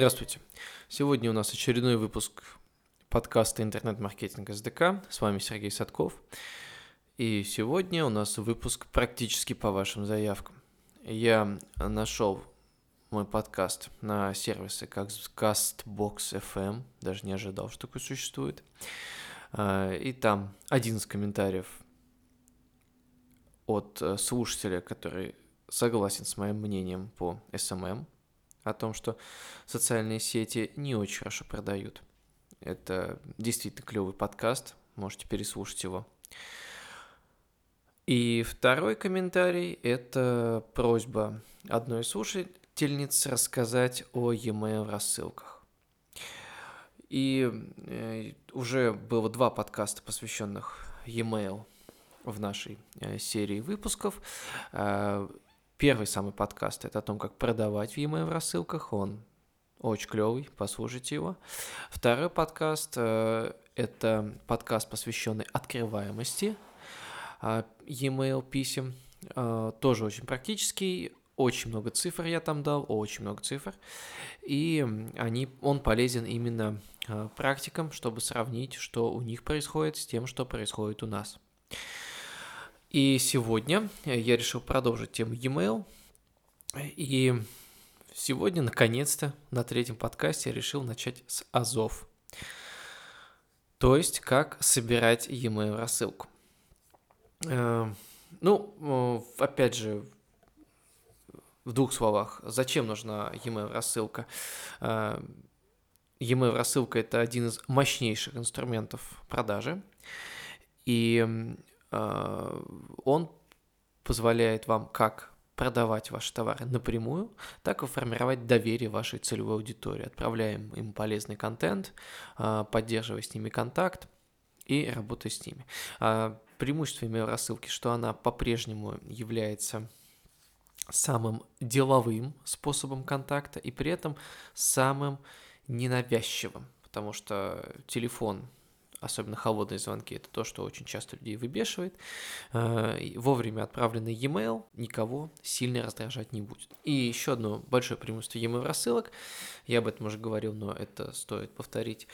Здравствуйте. Сегодня у нас очередной выпуск подкаста «Интернет-маркетинг СДК». С вами Сергей Садков. И сегодня у нас выпуск практически по вашим заявкам. Я нашел мой подкаст на сервисы как CastBox FM, даже не ожидал, что такое существует. А, и там 11 комментариев от э, слушателя, который согласен с моим мнением по SMM, о том, что социальные сети не очень хорошо продают. Это действительно клевый подкаст, можете переслушать его. И второй комментарий – это просьба одной слушательницы рассказать о e-mail рассылках. И э, уже было два подкаста, посвященных e-mail в нашей э, серии выпусков. Э, Первый самый подкаст это о том, как продавать в e-mail рассылках. Он очень клевый, послушайте его. Второй подкаст э, это подкаст, посвященный открываемости э, e-mail писем. Э, тоже очень практический, очень много цифр я там дал, очень много цифр. И они, он полезен именно практикам, чтобы сравнить, что у них происходит с тем, что происходит у нас. И сегодня я решил продолжить тему e-mail. И сегодня, наконец-то, на третьем подкасте я решил начать с Азов. То есть, как собирать e-mail рассылку. Э, ну, опять же, в двух словах, зачем нужна e-mail рассылка? Э, e-mail рассылка это один из мощнейших инструментов продажи. И Э, он позволяет вам как продавать ваши товары напрямую, так и формировать доверие вашей целевой аудитории. Отправляем им полезный контент, э, поддерживая с ними контакт и работая с ними. Преимущество email рассылки, что она по-прежнему является самым деловым способом контакта и при этом самым ненавязчивым, потому что телефон особенно холодные звонки, это то, что очень часто людей выбешивает. Э, вовремя отправленный e-mail никого сильно раздражать не будет. И еще одно большое преимущество e-mail рассылок, я об этом уже говорил, но это стоит повторить,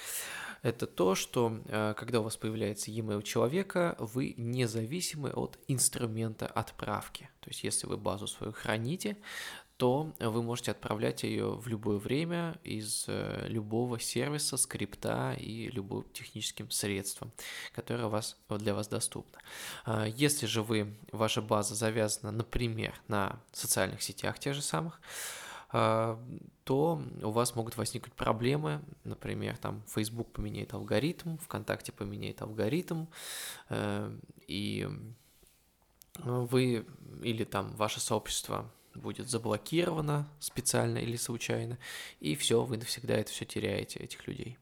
это то, что э, когда у вас появляется e-mail человека, вы независимы от инструмента отправки. То есть если вы базу свою храните, то вы можете отправлять ее в любое время из э, любого сервиса, скрипта и любым техническим средством, которое вас, для вас доступно. А, если же вы, ваша база завязана, например, на социальных сетях тех же самых, а, то у вас могут возникнуть проблемы, например, там Facebook поменяет алгоритм, ВКонтакте поменяет алгоритм, э, и вы или там ваше сообщество будет заблокировано специально или случайно, и все, вы навсегда это все теряете, этих людей.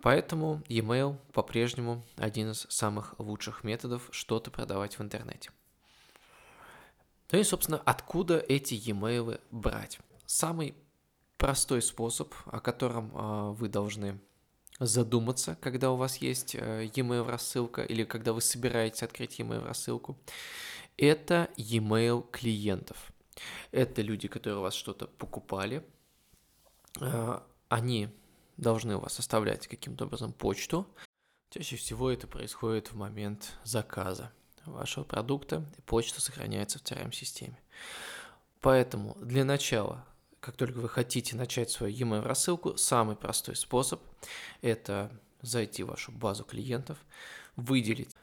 Поэтому e-mail по-прежнему один из самых лучших методов что-то продавать в интернете. Ну и, собственно, откуда эти e-mail брать? Самый простой способ, о котором э, вы должны задуматься, когда у вас есть э, e-mail рассылка или когда вы собираетесь открыть e-mail рассылку, это e-mail клиентов. Это люди, которые у вас что-то покупали. Э, они должны у вас оставлять каким-то образом почту. Чаще всего это происходит в момент заказа вашего продукта, и почта сохраняется в CRM-системе. Поэтому для начала, как только вы хотите начать свою e-mail рассылку, самый простой способ – это зайти в вашу базу клиентов, выделить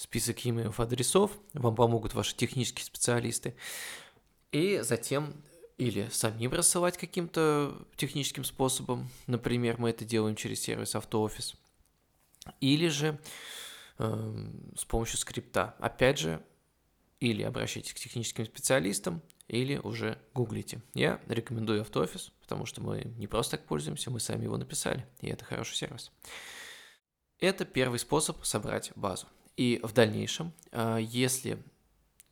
список e-mail адресов, вам помогут ваши технические специалисты, и затем или самим рассылать каким-то техническим способом, например, мы это делаем через сервис AutoOffice, или же э, с помощью скрипта. Опять же, или обращайтесь к техническим специалистам, или уже гуглите. Я рекомендую AutoOffice, потому что мы не просто так пользуемся, мы сами его написали, и это хороший сервис. Это первый способ собрать базу. И в дальнейшем, а, если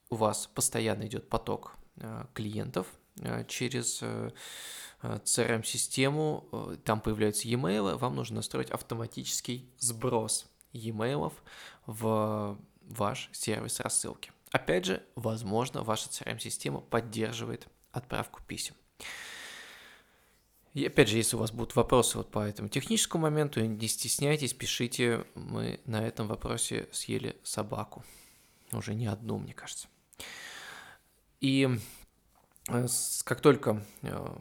у вас постоянно идет поток а, клиентов а, через CRM-систему, там появляются e-mail, вам нужно настроить автоматический сброс e-mail в ваш сервис рассылки. Опять же, возможно, ваша CRM-система поддерживает отправку писем. И опять же, если у вас будут вопросы вот по этому техническому моменту, не стесняйтесь, пишите. Мы на этом вопросе съели собаку. Уже не одну, мне кажется. И э, как только э,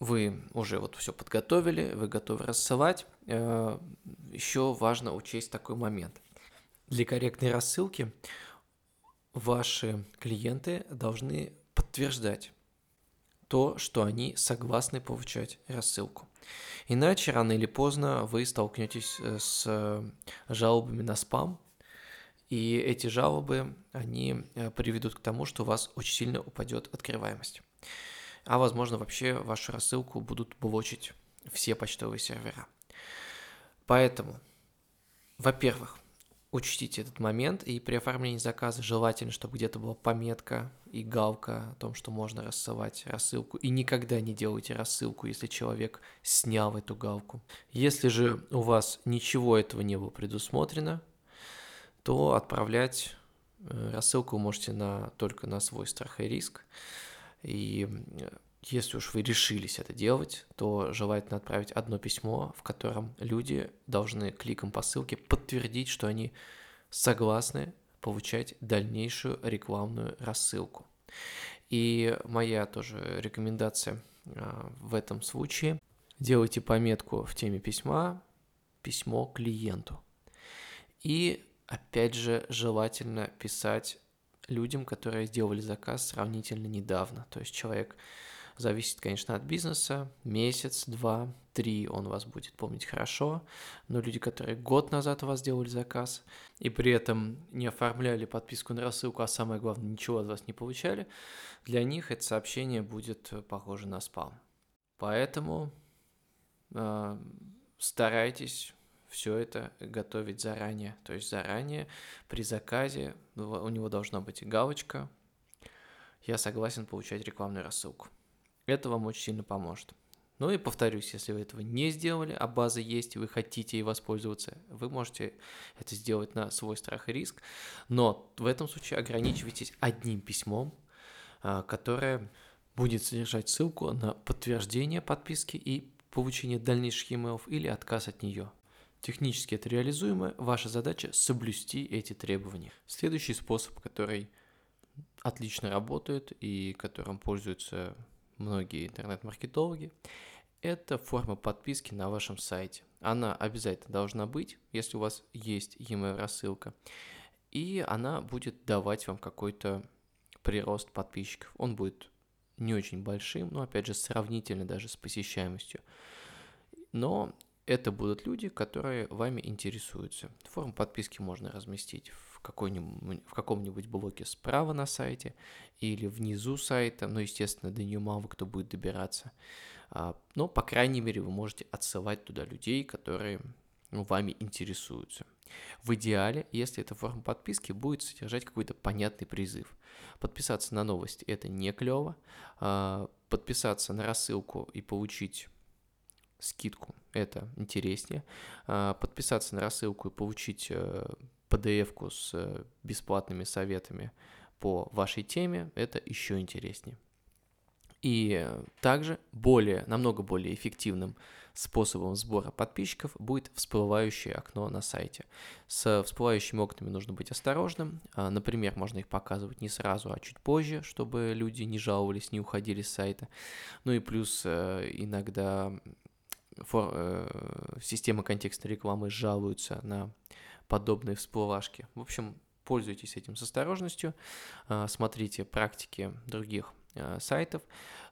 вы уже вот все подготовили, вы готовы рассылать, э, еще важно учесть такой момент. Для корректной рассылки ваши клиенты должны подтверждать то, что они согласны получать рассылку. Иначе рано или поздно вы столкнетесь э, с э, жалобами на спам, и эти жалобы, они э, приведут к тому, что у вас очень сильно упадет открываемость. А возможно вообще вашу рассылку будут блочить все почтовые сервера. Поэтому, во-первых, учтите этот момент, и при оформлении заказа желательно, чтобы где-то была пометка и галка о том, что можно рассылать рассылку. И никогда не делайте рассылку, если человек снял эту галку. Если же у вас ничего этого не было предусмотрено, то отправлять э, рассылку вы можете на, только на свой страх и риск. И если уж вы решились это делать, то желательно отправить одно письмо, в котором люди должны кликом по ссылке подтвердить, что они согласны получать дальнейшую рекламную рассылку. И моя тоже рекомендация а, в этом случае. Делайте пометку в теме письма «Письмо клиенту». И опять же желательно писать людям, которые сделали заказ сравнительно недавно. То есть человек Зависит, конечно, от бизнеса. Месяц, два, три он вас будет помнить хорошо. Но люди, которые год назад у вас сделали заказ и при этом не оформляли подписку на рассылку, а самое главное, ничего от вас не получали, для них это сообщение будет похоже на спам. Поэтому э, старайтесь все это готовить заранее. То есть заранее при заказе у него должна быть галочка «Я согласен получать рекламную рассылку». Это вам очень сильно поможет. Ну и повторюсь, если вы этого не сделали, а база есть, и вы хотите ей воспользоваться, вы можете это сделать на свой страх и риск. Но в этом случае ограничивайтесь одним письмом, а, которое будет содержать ссылку на подтверждение подписки и получение дальнейших email или отказ от нее. Технически это реализуемо, ваша задача соблюсти эти требования. Следующий способ, который отлично работает и которым пользуются многие интернет-маркетологи, это форма подписки на вашем сайте. Она обязательно должна быть, если у вас есть e-mail рассылка, и она будет давать вам какой-то прирост подписчиков. Он будет не очень большим, но опять же сравнительно даже с посещаемостью. Но это будут люди, которые вами интересуются. Форму подписки можно разместить в, в каком-нибудь блоке справа на сайте или внизу сайта, но, естественно, до нее мало кто будет добираться. А, но, по крайней мере, вы можете отсылать туда людей, которые ну, вами интересуются. В идеале, если эта форма подписки будет содержать какой-то понятный призыв. Подписаться на новости – это не клево. А, подписаться на рассылку и получить скидку, это интереснее. А, подписаться на рассылку и получить PDF-ку э, с э, бесплатными советами по вашей теме, это еще интереснее. И также более, намного более эффективным способом сбора подписчиков будет всплывающее окно на сайте. С всплывающими окнами нужно быть осторожным. А, например, можно их показывать не сразу, а чуть позже, чтобы люди не жаловались, не уходили с сайта. Ну и плюс э, иногда фор, э, системы контекстной рекламы жалуются на подобные всплывашки. В общем, пользуйтесь этим с осторожностью, э, смотрите практики других э, сайтов,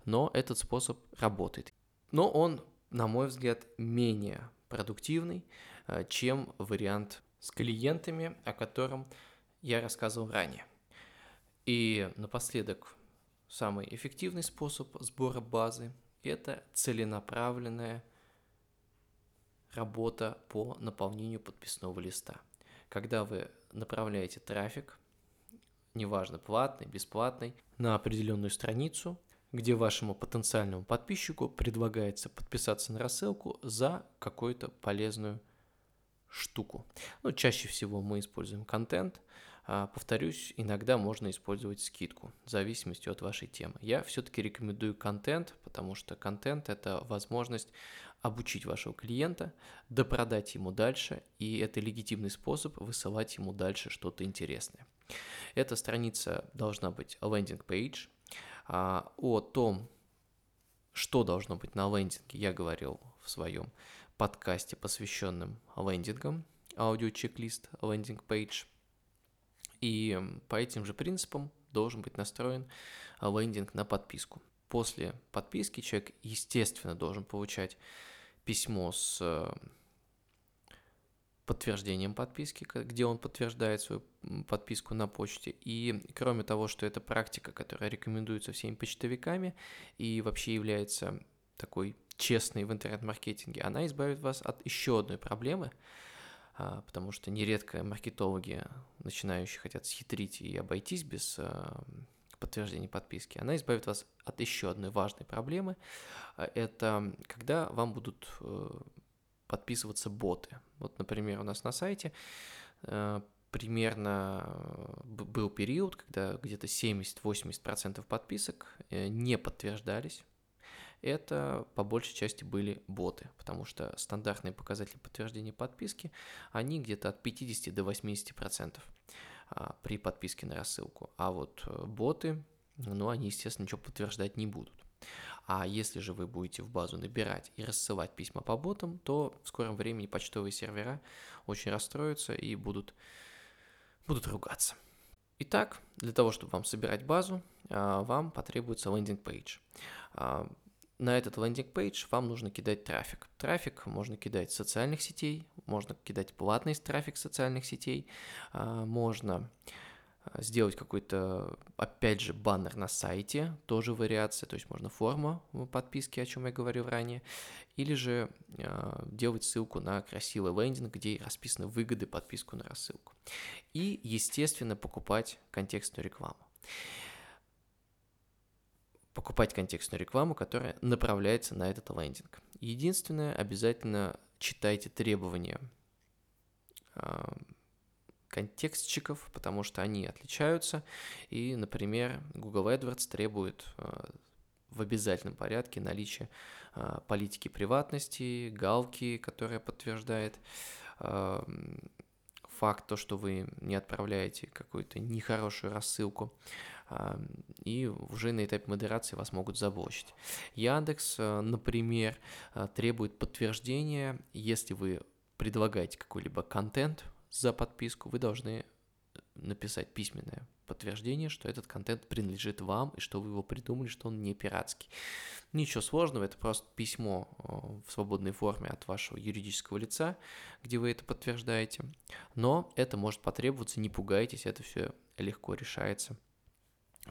но этот способ работает. Но он, на мой взгляд, менее продуктивный, э, чем вариант с клиентами, о котором я рассказывал ранее. И напоследок, самый эффективный способ сбора базы – это целенаправленная работа по наполнению подписного листа. Когда вы направляете трафик, неважно, платный, бесплатный, на определенную страницу, где вашему потенциальному подписчику предлагается подписаться на рассылку за какую-то полезную штуку. Ну, чаще всего мы используем контент, а, повторюсь, иногда можно использовать скидку в зависимости от вашей темы. Я все-таки рекомендую контент, потому что контент – это возможность обучить вашего клиента, допродать ему дальше, и это легитимный способ высылать ему дальше что-то интересное. Эта страница должна быть page. А, о том, что должно быть на лендинге, я говорил в своем подкасте, посвященном лендингам, аудио-чек-лист, page. И по этим же принципам должен быть настроен лендинг на подписку. После подписки человек, естественно, должен получать письмо с э, подтверждением подписки, где он подтверждает свою подписку на почте. И кроме того, что это практика, которая рекомендуется всеми почтовиками и вообще является такой честной в интернет-маркетинге, она избавит вас от еще одной проблемы, а, потому что нередко маркетологи, начинающие, хотят схитрить и обойтись без подтверждения подписки. Она избавит вас от еще одной важной проблемы. А, это когда вам будут э, подписываться боты. Вот, например, у нас на сайте э, примерно э, был период, когда где-то 70-80% подписок не подтверждались. Это по большей части были боты, потому что стандартные показатели подтверждения подписки, они где-то от 50 до 80% а, при подписке на рассылку. А вот боты, ну, они, естественно, ничего подтверждать не будут. А если же вы будете в базу набирать и рассылать письма по ботам, то в скором времени почтовые сервера очень расстроятся и будут, будут ругаться. Итак, для того, чтобы вам собирать базу, а, вам потребуется landing page. А, на этот landing page вам нужно кидать трафик. Трафик можно кидать социальных сетей, можно кидать платный трафик социальных сетей, а, можно Э, сделать какой-то, опять же, баннер на сайте, тоже вариация, то есть можно форма подписки, о чем я говорил ранее, или же э, делать ссылку на красивый лендинг, где расписаны выгоды подписку на рассылку. И, естественно, покупать контекстную рекламу. Покупать контекстную рекламу, которая направляется на этот лендинг. Единственное, обязательно читайте требования э, контекстчиков, потому что они отличаются. И, например, Google AdWords требует э, в обязательном порядке наличия э, политики приватности, галки, которая подтверждает факт, то, что вы не отправляете какую-то нехорошую рассылку, и уже на этапе модерации вас могут заблочить. Яндекс, например, требует подтверждения, если вы предлагаете какой-либо контент за подписку, вы должны написать письменное подтверждение, что этот контент принадлежит вам и что вы его придумали, что он не пиратский. Ничего сложного, это просто письмо э, в свободной форме от вашего юридического лица, где вы это подтверждаете. Но это может потребоваться, не пугайтесь, это все легко решается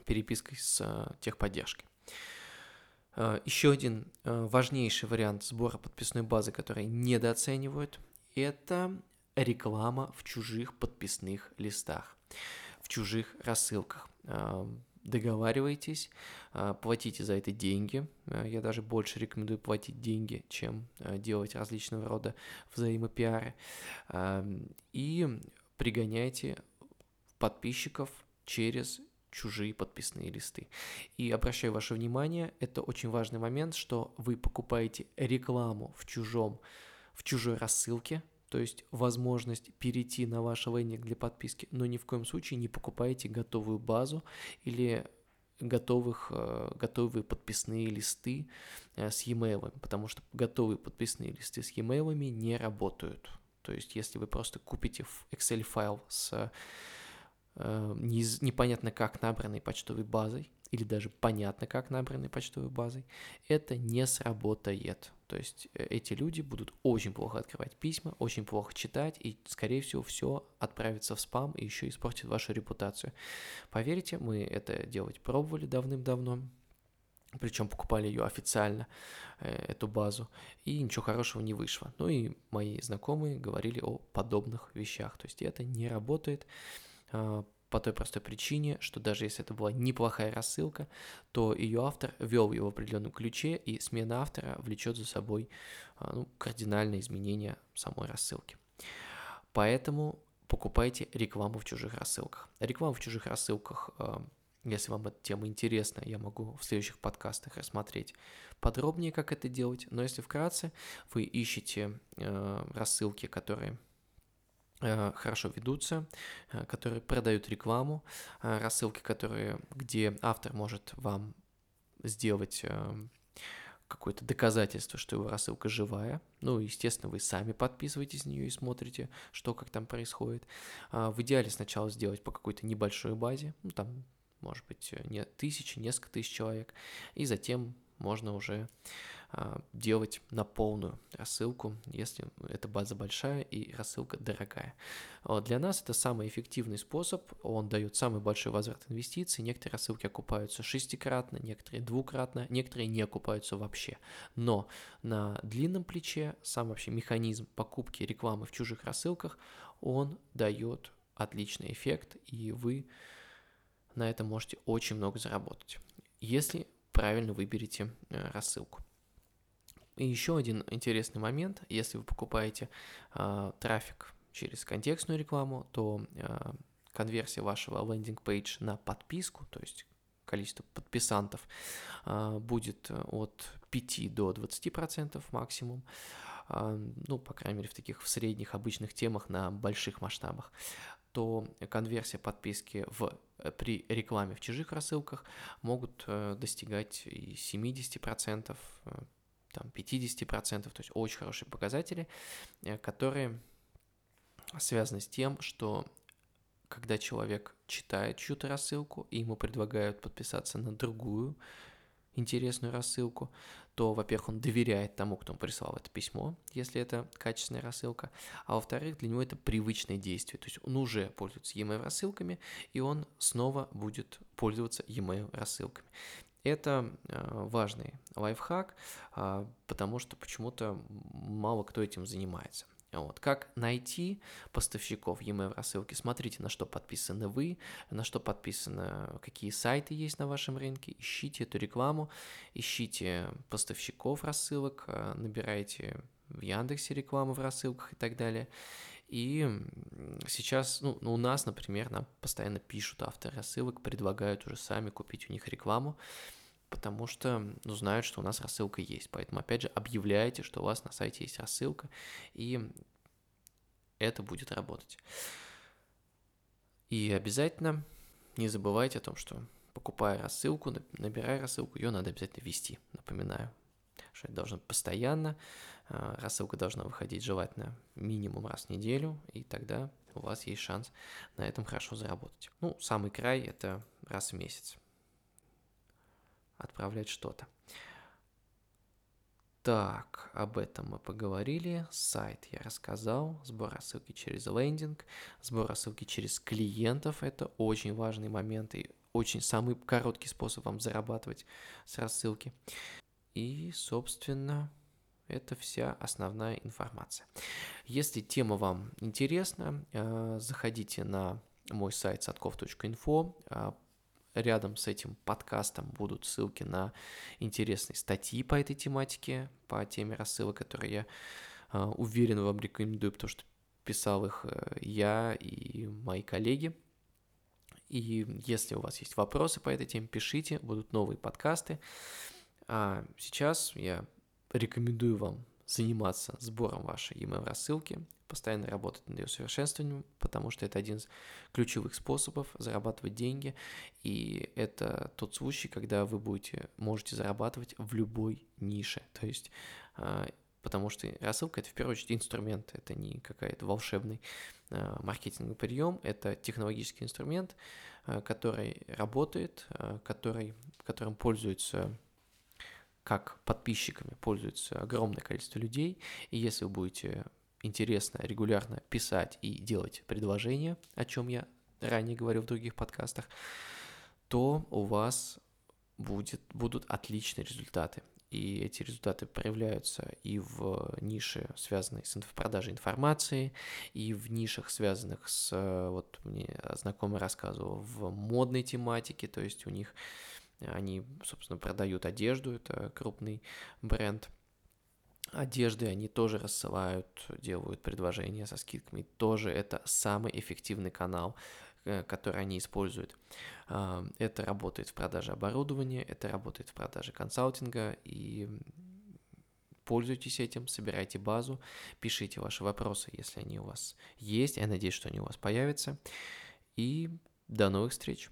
перепиской с э, техподдержкой. Э, Еще один важнейший вариант сбора подписной базы, который недооценивают, это реклама в чужих подписных листах, чужих рассылках. А, договаривайтесь, а, платите за это деньги. А, я даже больше рекомендую платить деньги, чем делать различного рода взаимопиары. И пригоняйте подписчиков через чужие подписные листы. И обращаю ваше внимание, это очень важный момент, что вы покупаете рекламу в чужом, в чужой рассылке, то есть возможность перейти на ваш лендинг для подписки, но ни в коем случае не покупайте готовую базу или готовых, э, готовые подписные листы э, с e-mail, потому что готовые подписные листы с e-mail не работают. То есть если вы просто купите Excel файл с э, непонятно как набранной почтовой базой, или даже понятно, как набранной почтовой базой, это не сработает. То есть э, эти люди будут очень плохо открывать письма, очень плохо читать, и, скорее всего, все отправится в спам и еще испортит вашу репутацию. Поверьте, мы это делать пробовали давным-давно, причем покупали ее официально, э, эту базу, и ничего хорошего не вышло. Ну и мои знакомые говорили о подобных вещах, то есть это не работает а, по той простой причине, что даже если это была неплохая рассылка, то ее автор вел ее в определенном ключе, и смена автора влечет за собой а, ну, кардинальное изменение самой рассылки. Поэтому покупайте рекламу в чужих рассылках. Рекламу в чужих рассылках, э, если вам эта тема интересна, я могу в следующих подкастах рассмотреть подробнее, как это делать. Но если вкратце, вы ищете э, рассылки, которые хорошо ведутся, которые продают рекламу, рассылки, которые, где автор может вам сделать какое-то доказательство, что его рассылка живая. Ну, естественно, вы сами подписываетесь на нее и смотрите, что как там происходит. А, в идеале сначала сделать по какой-то небольшой базе, ну, там, может быть, не тысячи, несколько тысяч человек, и затем можно уже делать на полную рассылку, если эта база большая и рассылка дорогая. Для нас это самый эффективный способ, он дает самый большой возврат инвестиций, некоторые рассылки окупаются шестикратно, некоторые двукратно, некоторые не окупаются вообще. Но на длинном плече сам вообще механизм покупки рекламы в чужих рассылках, он дает отличный эффект, и вы на этом можете очень много заработать, если правильно выберете э, рассылку. И еще один интересный момент, если вы покупаете э, трафик через контекстную рекламу, то э, конверсия вашего лендинг-пейдж на подписку, то есть количество подписантов, э, будет от 5 до 20% максимум. Э, ну, по крайней мере, в таких в средних обычных темах на больших масштабах то конверсия подписки в, при рекламе в чужих рассылках могут достигать и 70%, там 50%, то есть очень хорошие показатели, э, которые связаны с тем, что когда человек читает чью-то рассылку, и ему предлагают подписаться на другую интересную рассылку, то, во-первых, он доверяет тому, кто прислал это письмо, если это качественная рассылка, а во-вторых, для него это привычное действие, то есть он уже пользуется e-mail рассылками, и он снова будет пользоваться e-mail рассылками. Это э, важный лайфхак, а, потому что почему-то мало кто этим занимается. Вот. Как найти поставщиков e-mail рассылки? Смотрите, на что подписаны вы, на что подписаны, какие сайты есть на вашем рынке, ищите эту рекламу, ищите поставщиков рассылок, э, набирайте в Яндексе рекламу в рассылках и так далее. И сейчас, ну, у нас, например, нам постоянно пишут авторы рассылок, предлагают уже сами купить у них рекламу, потому что ну, знают, что у нас рассылка есть. Поэтому, опять же, объявляйте, что у вас на сайте есть рассылка, и это будет работать. И обязательно не забывайте о том, что покупая рассылку, набирая рассылку, ее надо обязательно вести, напоминаю что это должно постоянно, а, рассылка должна выходить желательно минимум раз в неделю, и тогда у вас есть шанс на этом хорошо заработать. Ну, самый край – это раз в месяц отправлять что-то. Так, об этом мы поговорили. Сайт я рассказал. Сбор рассылки через лендинг. Сбор рассылки через клиентов. Это очень важный момент и очень самый короткий способ вам зарабатывать с рассылки. И, собственно, это вся основная информация. Если тема вам интересна, э, заходите на мой сайт садков.инфо. Э, рядом с этим подкастом будут ссылки на интересные статьи по этой тематике, по теме рассылок, которые я э, уверен вам рекомендую, потому что писал их я и мои коллеги. И если у вас есть вопросы по этой теме, пишите, будут новые подкасты. А сейчас я рекомендую вам заниматься сбором вашей email рассылки, постоянно работать над ее совершенствованием, потому что это один из ключевых способов зарабатывать деньги, и это тот случай, когда вы будете, можете зарабатывать в любой нише, то есть а, потому что рассылка это в первую очередь инструмент, это не какая-то волшебный а, маркетинговый прием, это технологический инструмент, а, который работает, который, которым пользуются как подписчиками пользуется огромное количество людей, и если вы будете интересно, регулярно писать и делать предложения, о чем я ранее говорил в других подкастах, то у вас будет, будут отличные результаты. И эти результаты проявляются и в нише, связанной с продажей информации, и в нишах, связанных с, вот мне знакомый рассказывал, в модной тематике, то есть у них они, собственно, продают одежду, это крупный бренд. одежды они тоже рассылают, делают предложения со скидками. Тоже это самый эффективный канал, э, который они используют. А, это работает в продаже оборудования, это работает в продаже консалтинга, и пользуйтесь этим, собирайте базу, пишите ваши вопросы, если они у вас есть. Я надеюсь, что они у вас появятся. И до новых встреч!